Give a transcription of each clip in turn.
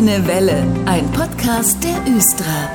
Grüne Welle, ein Podcast der Östra.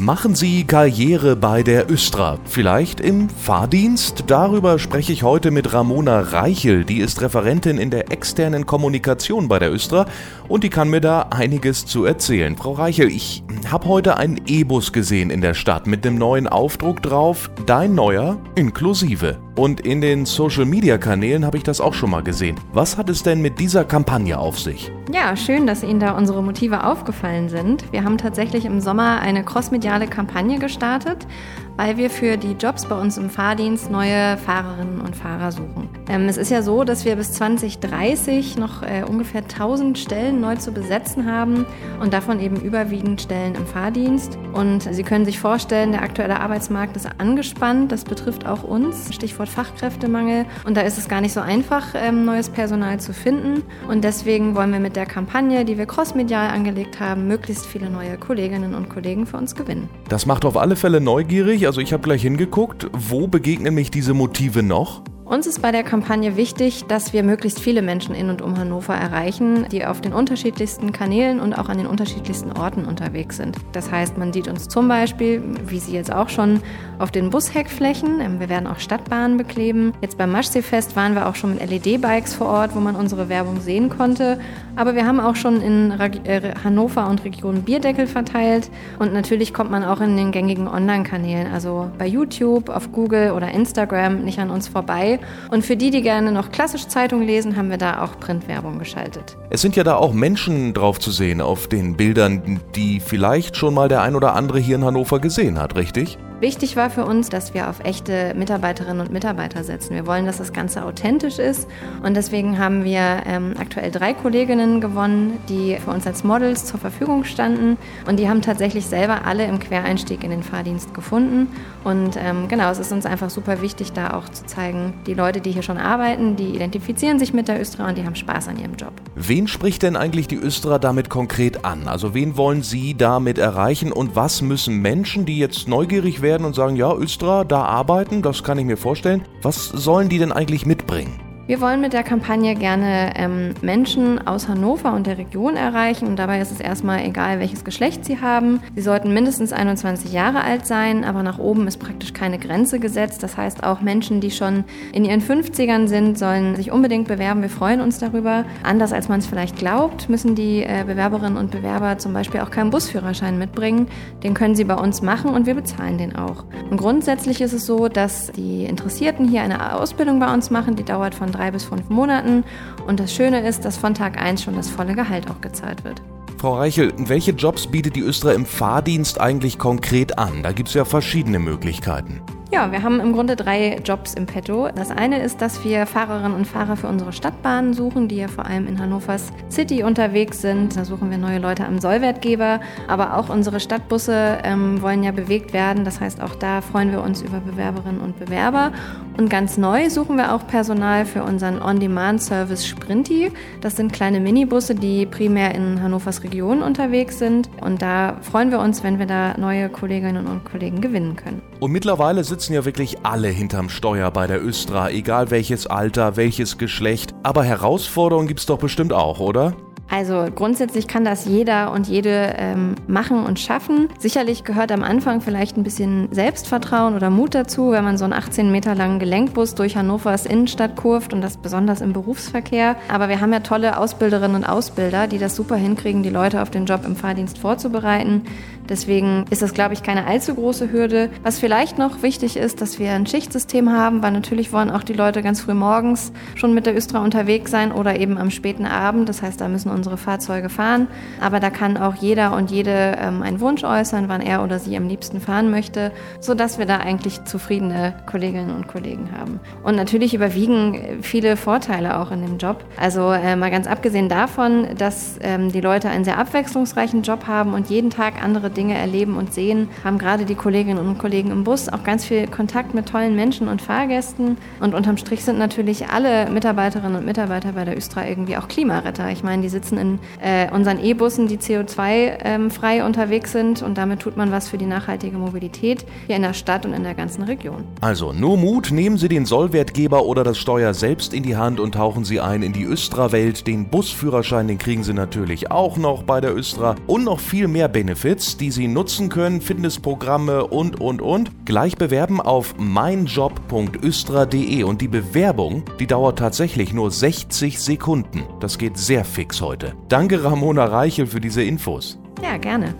Machen Sie Karriere bei der Östra, vielleicht im Fahrdienst? Darüber spreche ich heute mit Ramona Reichel, die ist Referentin in der externen Kommunikation bei der Östra und die kann mir da einiges zu erzählen. Frau Reichel, ich habe heute einen E-Bus gesehen in der Stadt mit dem neuen Aufdruck drauf, Dein neuer inklusive. Und in den Social-Media-Kanälen habe ich das auch schon mal gesehen. Was hat es denn mit dieser Kampagne auf sich? Ja, schön, dass Ihnen da unsere Motive aufgefallen sind. Wir haben tatsächlich im Sommer eine crossmediale Kampagne gestartet, weil wir für die Jobs bei uns im Fahrdienst neue Fahrerinnen und Fahrer suchen. Ähm, es ist ja so, dass wir bis 2030 noch äh, ungefähr 1000 Stellen neu zu besetzen haben und davon eben überwiegend Stellen im Fahrdienst. Und Sie können sich vorstellen, der aktuelle Arbeitsmarkt ist angespannt. Das betrifft auch uns. Stichwort Fachkräftemangel. Und da ist es gar nicht so einfach, ähm, neues Personal zu finden. Und deswegen wollen wir mit der Kampagne, die wir crossmedial angelegt haben, möglichst viele neue Kolleginnen und Kollegen für uns gewinnen. Das macht auf alle Fälle neugierig. Also ich habe gleich hingeguckt. Wo begegnen mich diese Motive noch? Uns ist bei der Kampagne wichtig, dass wir möglichst viele Menschen in und um Hannover erreichen, die auf den unterschiedlichsten Kanälen und auch an den unterschiedlichsten Orten unterwegs sind. Das heißt, man sieht uns zum Beispiel, wie Sie jetzt auch schon, auf den Busheckflächen. Ähm, wir werden auch Stadtbahnen bekleben. Jetzt beim Maschseefest waren wir auch schon mit LED-Bikes vor Ort, wo man unsere Werbung sehen konnte. Aber wir haben auch schon in äh, Hannover und Region Bierdeckel verteilt. Und natürlich kommt man auch in den gängigen Online-Kanälen, also bei YouTube, auf Google oder Instagram, nicht an uns vorbei. Und für die, die gerne noch klassisch Zeitung lesen, haben wir da auch Printwerbung geschaltet. Es sind ja da auch Menschen drauf zu sehen auf den Bildern, die vielleicht schon mal der ein oder andere hier in Hannover gesehen hat, richtig? Wichtig war für uns, dass wir auf echte Mitarbeiterinnen und Mitarbeiter setzen. Wir wollen, dass das Ganze authentisch ist und deswegen haben wir ähm, aktuell drei Kolleginnen gewonnen, die für uns als Models zur Verfügung standen und die haben tatsächlich selber alle im Quereinstieg in den Fahrdienst gefunden und ähm, genau, es ist uns einfach super wichtig, da auch zu zeigen, die Leute, die hier schon arbeiten, die identifizieren sich mit der Östra und die haben Spaß an ihrem Job. Wen spricht denn eigentlich die Östra damit konkret an? Also wen wollen Sie damit erreichen und was müssen Menschen, die jetzt neugierig werden, werden und sagen, ja, Östra, da arbeiten, das kann ich mir vorstellen. Was sollen die denn eigentlich mitbringen? Wir wollen mit der Kampagne gerne ähm, Menschen aus Hannover und der Region erreichen und dabei ist es erstmal egal, welches Geschlecht sie haben. Sie sollten mindestens 21 Jahre alt sein, aber nach oben ist praktisch keine Grenze gesetzt. Das heißt, auch Menschen, die schon in ihren 50ern sind, sollen sich unbedingt bewerben. Wir freuen uns darüber. Anders als man es vielleicht glaubt, müssen die äh, Bewerberinnen und Bewerber zum Beispiel auch keinen Busführerschein mitbringen. Den können sie bei uns machen und wir bezahlen den auch. Und grundsätzlich ist es so, dass die Interessierten hier eine Ausbildung bei uns machen, die dauert von drei bis fünf Monaten. Und das Schöne ist, dass von Tag 1 schon das volle Gehalt auch gezahlt wird. Frau Reichel, welche Jobs bietet die Östra im Fahrdienst eigentlich konkret an? Da gibt es ja verschiedene Möglichkeiten. Ja, wir haben im Grunde drei Jobs im Petto. Das eine ist, dass wir Fahrerinnen und Fahrer für unsere Stadtbahnen suchen, die ja vor allem in Hannovers City unterwegs sind. Da suchen wir neue Leute am Sollwertgeber. Aber auch unsere Stadtbusse ähm, wollen ja bewegt werden. Das heißt, auch da freuen wir uns über Bewerberinnen und Bewerber. Und ganz neu suchen wir auch Personal für unseren On-Demand-Service Sprinti. Das sind kleine Minibusse, die primär in Hannovers Region unterwegs sind. Und da freuen wir uns, wenn wir da neue Kolleginnen und Kollegen gewinnen können. Und mittlerweile sitzen ja wirklich alle hinterm Steuer bei der Östra, egal welches Alter, welches Geschlecht. Aber Herausforderungen gibt's doch bestimmt auch, oder? Also grundsätzlich kann das jeder und jede ähm, machen und schaffen. Sicherlich gehört am Anfang vielleicht ein bisschen Selbstvertrauen oder Mut dazu, wenn man so einen 18 Meter langen Gelenkbus durch Hannovers Innenstadt kurft und das besonders im Berufsverkehr. Aber wir haben ja tolle Ausbilderinnen und Ausbilder, die das super hinkriegen, die Leute auf den Job im Fahrdienst vorzubereiten. Deswegen ist das, glaube ich, keine allzu große Hürde. Was vielleicht noch wichtig ist, dass wir ein Schichtsystem haben, weil natürlich wollen auch die Leute ganz früh morgens schon mit der Östra unterwegs sein oder eben am späten Abend. Das heißt, da müssen unsere Fahrzeuge fahren. Aber da kann auch jeder und jede ähm, einen Wunsch äußern, wann er oder sie am liebsten fahren möchte, sodass wir da eigentlich zufriedene Kolleginnen und Kollegen haben. Und natürlich überwiegen viele Vorteile auch in dem Job. Also äh, mal ganz abgesehen davon, dass ähm, die Leute einen sehr abwechslungsreichen Job haben und jeden Tag andere Dinge erleben und sehen, haben gerade die Kolleginnen und Kollegen im Bus auch ganz viel Kontakt mit tollen Menschen und Fahrgästen. Und unterm Strich sind natürlich alle Mitarbeiterinnen und Mitarbeiter bei der Östra irgendwie auch Klimaretter. Ich meine, die sitzen sitzen in äh, unseren E-Bussen, die CO2-frei ähm, unterwegs sind und damit tut man was für die nachhaltige Mobilität hier in der Stadt und in der ganzen Region. Also nur Mut, nehmen Sie den Sollwertgeber oder das Steuer selbst in die Hand und tauchen Sie ein in die Östra-Welt. Den Busführerschein, den kriegen Sie natürlich auch noch bei der Östra und noch viel mehr Benefits, die Sie nutzen können, Fitnessprogramme und, und, und. Gleich bewerben auf meinjob.östra.de und die Bewerbung, die dauert tatsächlich nur 60 Sekunden. Das geht sehr fix heute. Danke Ramona Reichel für diese Infos. Ja, gerne.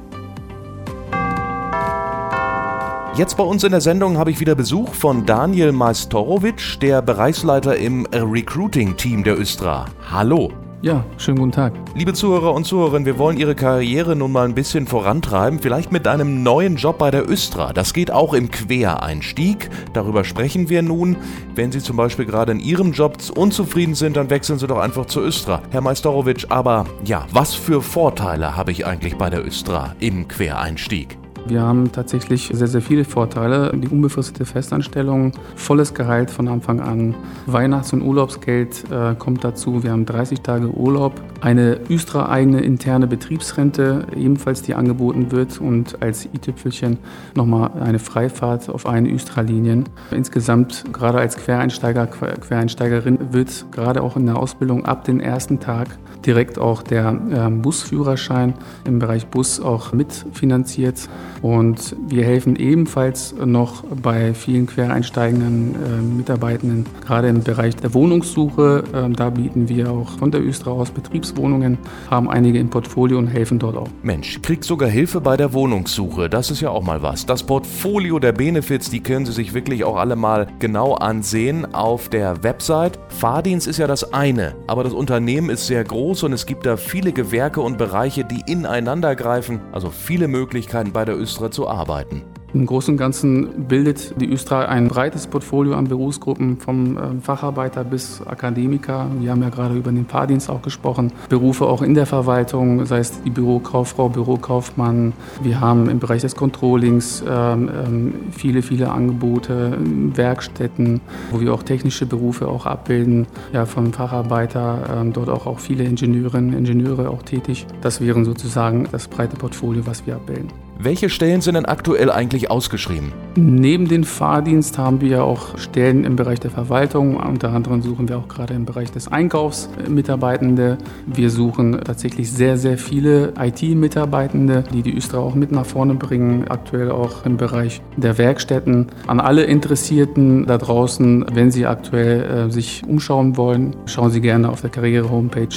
Jetzt bei uns in der Sendung habe ich wieder Besuch von Daniel Majstorovic, der Bereichsleiter im Recruiting-Team der Östra. Hallo. Ja, schönen guten Tag. Liebe Zuhörer und Zuhörerinnen, wir wollen Ihre Karriere nun mal ein bisschen vorantreiben, vielleicht mit einem neuen Job bei der Östra. Das geht auch im Quereinstieg. Darüber sprechen wir nun. Wenn Sie zum Beispiel gerade in Ihrem Job unzufrieden sind, dann wechseln Sie doch einfach zur Östra. Herr Majstorovic, aber ja, was für Vorteile habe ich eigentlich bei der Östra im Quereinstieg? Wir haben tatsächlich sehr, sehr viele Vorteile. Die unbefristete Festanstellung, volles Gehalt von Anfang an, Weihnachts- und Urlaubsgeld äh, kommt dazu. Wir haben 30 Tage Urlaub, eine Östra-eigene interne Betriebsrente, ebenfalls die angeboten wird und als i-Tüpfelchen nochmal eine Freifahrt auf allen Östra-Linien. Insgesamt, gerade als Quereinsteiger, Quereinsteigerin, wird gerade auch in der Ausbildung ab dem ersten Tag direkt auch der äh, Busführerschein im Bereich Bus auch mitfinanziert. Und wir helfen ebenfalls noch bei vielen quereinsteigenden äh, Mitarbeitenden, gerade im Bereich der Wohnungssuche. Äh, da bieten wir auch von der Östra aus Betriebswohnungen, haben einige im Portfolio und helfen dort auch. Mensch, kriegt sogar Hilfe bei der Wohnungssuche. Das ist ja auch mal was. Das Portfolio der Benefits, die können Sie sich wirklich auch alle mal genau ansehen auf der Website. Fahrdienst ist ja das eine, aber das Unternehmen ist sehr groß und es gibt da viele Gewerke und Bereiche, die ineinander greifen. Also viele Möglichkeiten bei der Östra zu arbeiten. Im Großen und Ganzen bildet die Östra ein breites Portfolio an Berufsgruppen vom ähm, Facharbeiter bis Akademiker. Wir haben ja gerade über den Fahrdienst auch gesprochen. Berufe auch in der Verwaltung, sei es die Bürokauffrau, Bürokaufmann. Wir haben im Bereich des Controllings ähm, ähm, viele, viele Angebote, Werkstätten, wo wir auch technische Berufe auch abbilden. Ja, vom Facharbeiter, dort auch, auch viele Ingenieurinnen, Ingenieure auch tätig. Das wären sozusagen das breite Portfolio, was wir abbilden. Welche Stellen sind denn aktuell eigentlich ausgeschrieben? Neben dem Fahrdienst haben wir auch Stellen im Bereich der Verwaltung. Unter anderem suchen wir auch gerade im Bereich des Einkaufs Mitarbeitende. Wir suchen tatsächlich sehr, sehr viele IT-Mitarbeitende, die die Östra auch mit nach vorne bringen. Aktuell auch im Bereich der Werkstätten. An alle Interessierten da draußen, wenn Sie aktuell äh, sich umschauen wollen, schauen Sie gerne auf der Karriere-Homepage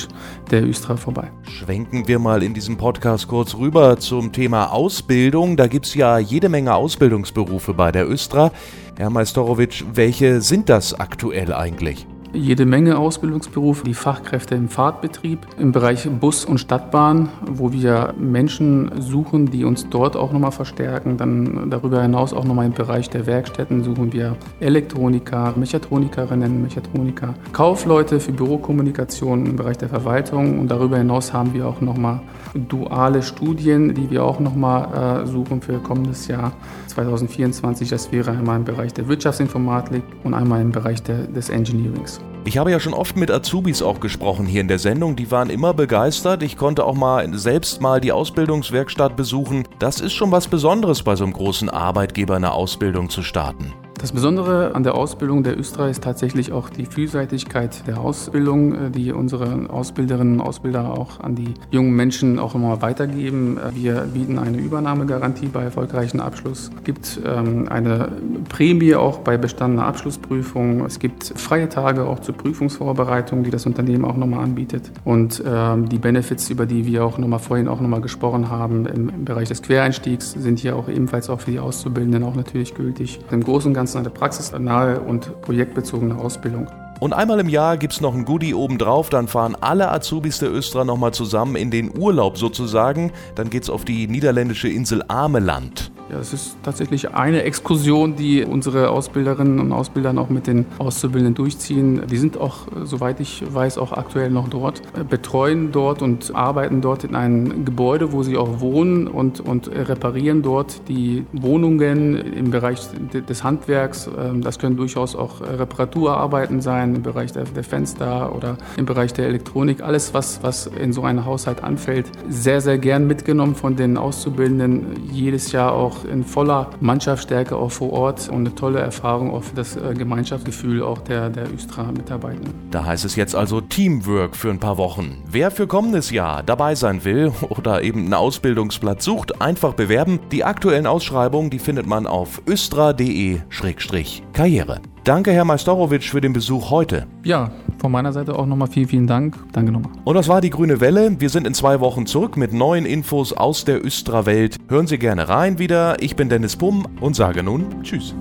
der Östra vorbei. Schwenken wir mal in diesem Podcast kurz rüber zum Thema Ausbildung. Ausbildung. Da gibt es ja jede Menge Ausbildungsberufe bei der Östra. Herr Majstorovic, welche sind das aktuell eigentlich? Jede Menge Ausbildungsberufe, die Fachkräfte im Fahrtbetrieb, im Bereich Bus und Stadtbahn, wo wir Menschen suchen, die uns dort auch nochmal verstärken. Dann darüber hinaus auch nochmal im Bereich der Werkstätten suchen wir Elektroniker, Mechatronikerinnen, Mechatroniker, Kaufleute für Bürokommunikation im Bereich der Verwaltung und darüber hinaus haben wir auch nochmal duale Studien, die wir auch nochmal äh, suchen für kommendes Jahr 2024. Das wäre einmal im Bereich der Wirtschaftsinformatik und einmal im Bereich der, des Engineerings. Ich habe ja schon oft mit Azubis auch gesprochen hier in der Sendung. Die waren immer begeistert. Ich konnte auch mal selbst mal die Ausbildungswerkstatt besuchen. Das ist schon was Besonderes bei so einem großen Arbeitgeber eine Ausbildung zu starten. Das Besondere an der Ausbildung der Östra ist tatsächlich auch die Vielseitigkeit der Ausbildung, äh, die unsere Ausbilderinnen und Ausbilder auch an die jungen Menschen auch immer weitergeben. Äh, wir bieten eine Übernahmegarantie bei erfolgreichen Abschluss. Es gibt ähm, eine Prämie auch bei bestandener Abschlussprüfung. Es gibt freie Tage auch zur Prüfungsvorbereitung, die das Unternehmen auch nochmal anbietet. Und ähm, die Benefits, über die wir auch nochmal vorhin auch nochmal gesprochen haben, im Bereich des Quereinstiegs, sind hier auch ebenfalls auch für die Auszubildenden auch natürlich gültig. Im Großen und Ganzen Eine praxisnahe und projektbezogene Ausbildung. Und einmal im Jahr gibt es noch ein Goodie obendrauf, dann fahren alle Azubis der Östra nochmal zusammen in den Urlaub sozusagen. Dann geht es auf die niederländische Insel Ameland. Ja, es ist tatsächlich eine Exkursion, die unsere Ausbilderinnen und Ausbilder auch mit den Auszubildenden durchziehen. Die sind auch, soweit ich weiß, auch aktuell noch dort, betreuen dort und arbeiten dort in einem Gebäude, wo sie auch wohnen und, und reparieren dort die Wohnungen im Bereich des Handwerks. Ähm, das können durchaus auch Reparaturarbeiten sein im Bereich der, der Fenster oder im Bereich der Elektronik. Alles, was, was in so einem Haushalt anfällt, sehr, sehr gern mitgenommen von den Auszubildenden. Jedes Jahr auch in voller Mannschaftsstärke auch vor Ort und eine tolle Erfahrung auch für das äh, Gemeinschaftsgefühl auch der, der Östra-Mitarbeitenden. Da heißt es jetzt also Teamwork für ein paar Wochen. Wer für kommendes Jahr dabei sein will oder eben einen Ausbildungsplatz sucht, einfach bewerben. Die aktuellen Ausschreibungen, die findet man auf östra.de-karriere. Danke, Herr Majstorovic, für den Besuch heute. Ja, von meiner Seite auch nochmal vielen, vielen Dank. Danke nochmal. Und das war die Grüne Welle. Wir sind in zwei Wochen zurück mit neuen Infos aus der Östra-Welt. Hören Sie gerne rein wieder. Ich bin Dennis Pumm und sage nun Tschüss.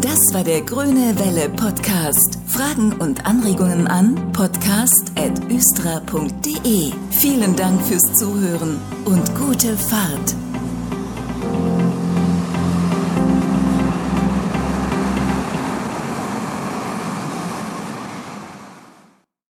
Das war der Grüne Welle Podcast. Fragen und Anregungen an podcast.östra.de. Vielen Dank fürs Zuhören und gute Fahrt.